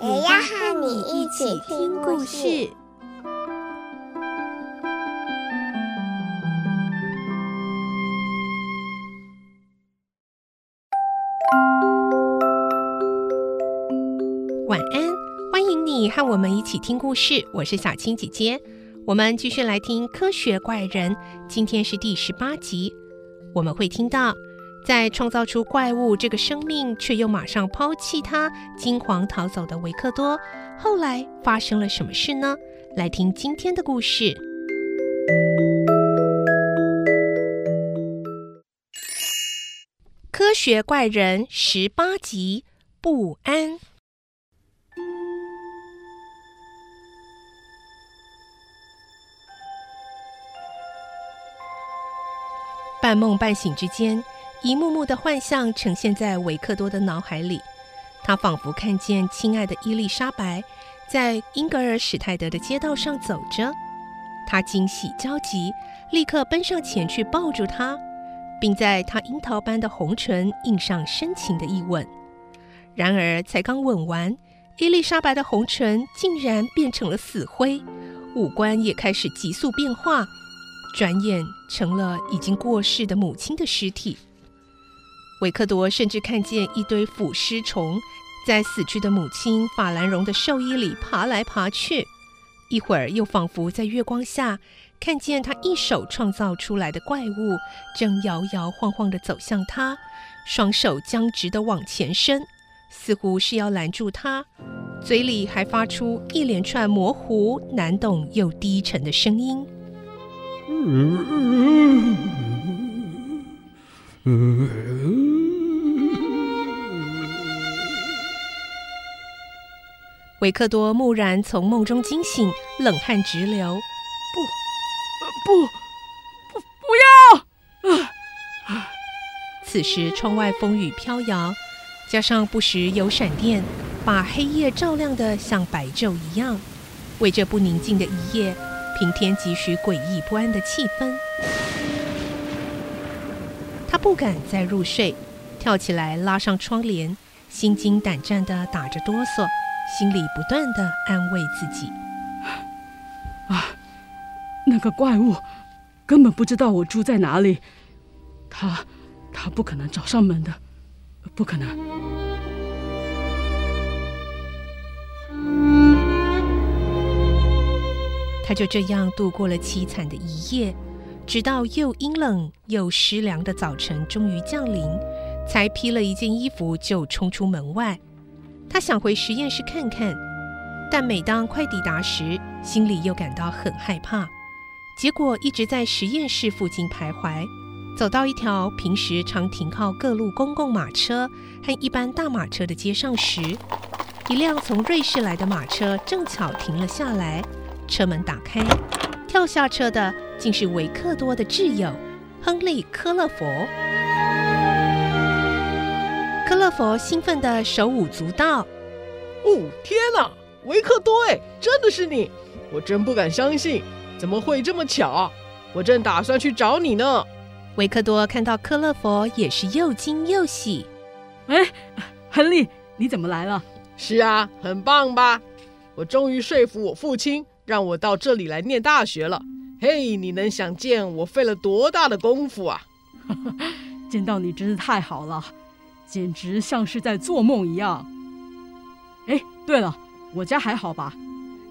也要和你一起听故事。晚安，欢迎你和我们一起听故事。我是小青姐姐，我们继续来听《科学怪人》。今天是第十八集，我们会听到，在创造出怪物这个生命，却又马上抛弃它，惊慌逃走的维克多，后来发生了什么事呢？来听今天的故事，《科学怪人》十八集，不安。半梦半醒之间，一幕幕的幻象呈现在维克多的脑海里。他仿佛看见亲爱的伊丽莎白在英格尔史泰德的街道上走着，他惊喜焦急，立刻奔上前去抱住她，并在她樱桃般的红唇印上深情的一吻。然而，才刚吻完，伊丽莎白的红唇竟然变成了死灰，五官也开始急速变化。转眼成了已经过世的母亲的尸体。维克多甚至看见一堆腐尸虫在死去的母亲法兰绒的寿衣里爬来爬去，一会儿又仿佛在月光下看见他一手创造出来的怪物正摇摇晃晃地走向他，双手僵直地往前伸，似乎是要拦住他，嘴里还发出一连串模糊、难懂又低沉的声音。维克多蓦然从梦中惊醒，冷汗直流。不，不，不，不要！此时窗外风雨飘摇，加上不时有闪电，把黑夜照亮得像白昼一样。为这不宁静的一夜。平添几许诡异不安的气氛，他不敢再入睡，跳起来拉上窗帘，心惊胆战地打着哆嗦，心里不断地安慰自己：“啊，那个怪物根本不知道我住在哪里，他他不可能找上门的，不可能。”他就这样度过了凄惨的一夜，直到又阴冷又湿凉的早晨终于降临，才披了一件衣服就冲出门外。他想回实验室看看，但每当快抵达时，心里又感到很害怕。结果一直在实验室附近徘徊，走到一条平时常停靠各路公共马车和一般大马车的街上时，一辆从瑞士来的马车正巧停了下来。车门打开，跳下车的竟是维克多的挚友亨利·科勒佛。科勒佛兴奋的手舞足蹈：“哦，天哪，维克多！哎，真的是你！我真不敢相信，怎么会这么巧啊？我正打算去找你呢。”维克多看到科勒佛，也是又惊又喜。“哎，亨利，你怎么来了？”“是啊，很棒吧？我终于说服我父亲。”让我到这里来念大学了，嘿，你能想见我费了多大的功夫啊？见到你真是太好了，简直像是在做梦一样。哎，对了，我家还好吧？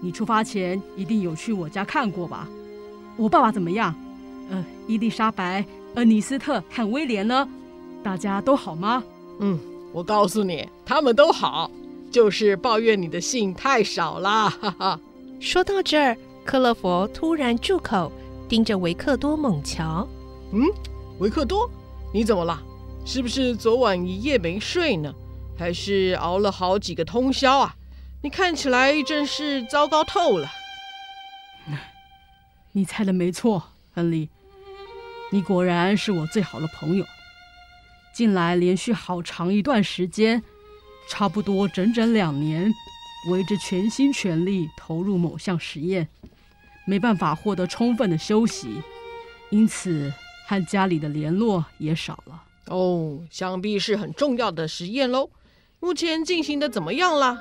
你出发前一定有去我家看过吧？我爸爸怎么样？呃，伊丽莎白、恩尼斯特和威廉呢？大家都好吗？嗯，我告诉你，他们都好，就是抱怨你的信太少啦，哈哈。说到这儿，克勒佛突然住口，盯着维克多猛瞧。嗯，维克多，你怎么了？是不是昨晚一夜没睡呢？还是熬了好几个通宵啊？你看起来真是糟糕透了。你猜的没错，亨利，你果然是我最好的朋友。近来连续好长一段时间，差不多整整两年，为之全心全力投入某项实验，没办法获得充分的休息，因此和家里的联络也少了。哦，想必是很重要的实验喽。目前进行的怎么样了？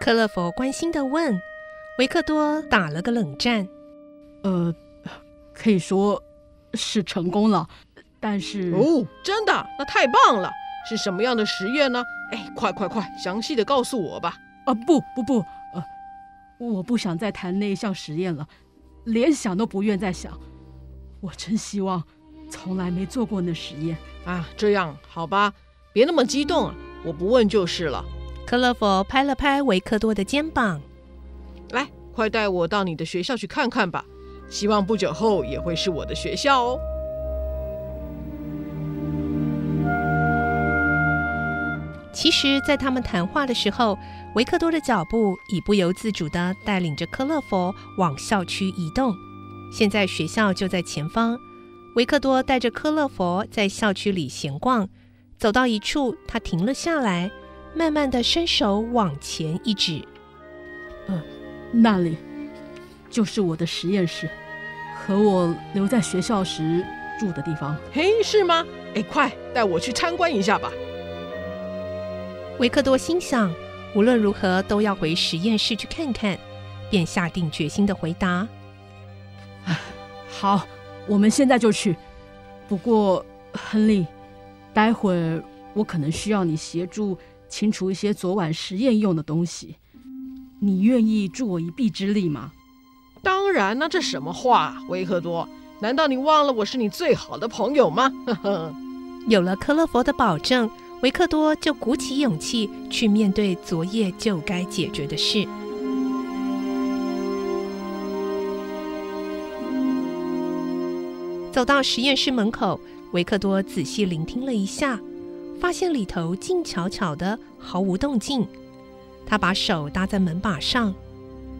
克勒佛关心的问。维克多打了个冷战。呃，可以说是成功了，但是……哦，真的？那太棒了！是什么样的实验呢？哎，快快快，详细的告诉我吧。啊，不不不，呃，我不想再谈那项实验了，连想都不愿再想。我真希望从来没做过那实验啊。这样好吧，别那么激动啊，我不问就是了。克勒佛拍了拍维克多的肩膀，来，快带我到你的学校去看看吧。希望不久后也会是我的学校哦。其实，在他们谈话的时候，维克多的脚步已不由自主地带领着克勒佛往校区移动。现在学校就在前方，维克多带着克勒佛在校区里闲逛，走到一处，他停了下来。慢慢的伸手往前一指，呃，那里就是我的实验室，和我留在学校时住的地方。嘿，是吗？哎，快带我去参观一下吧。维克多心想，无论如何都要回实验室去看看，便下定决心的回答：“好，我们现在就去。不过，亨利，待会儿我可能需要你协助。”清除一些昨晚实验用的东西，你愿意助我一臂之力吗？当然，那这什么话，维克多？难道你忘了我是你最好的朋友吗？呵呵。有了克勒佛的保证，维克多就鼓起勇气去面对昨夜就该解决的事。走到实验室门口，维克多仔细聆听了一下。发现里头静悄悄的，毫无动静。他把手搭在门把上，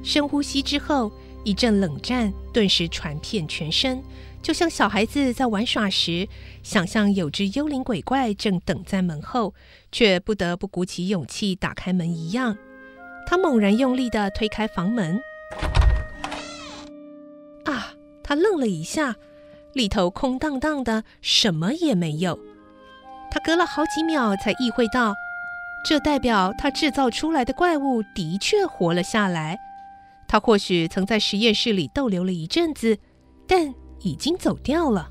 深呼吸之后，一阵冷战顿时传遍全身，就像小孩子在玩耍时，想象有只幽灵鬼怪正等在门后，却不得不鼓起勇气打开门一样。他猛然用力地推开房门，啊！他愣了一下，里头空荡荡的，什么也没有。他隔了好几秒才意会到，这代表他制造出来的怪物的确活了下来。他或许曾在实验室里逗留了一阵子，但已经走掉了。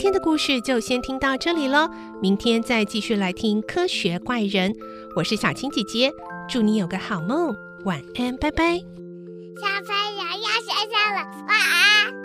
今天的故事就先听到这里喽，明天再继续来听科学怪人。我是小青姐姐，祝你有个好梦，晚安，拜拜。小朋友要睡觉了，晚安。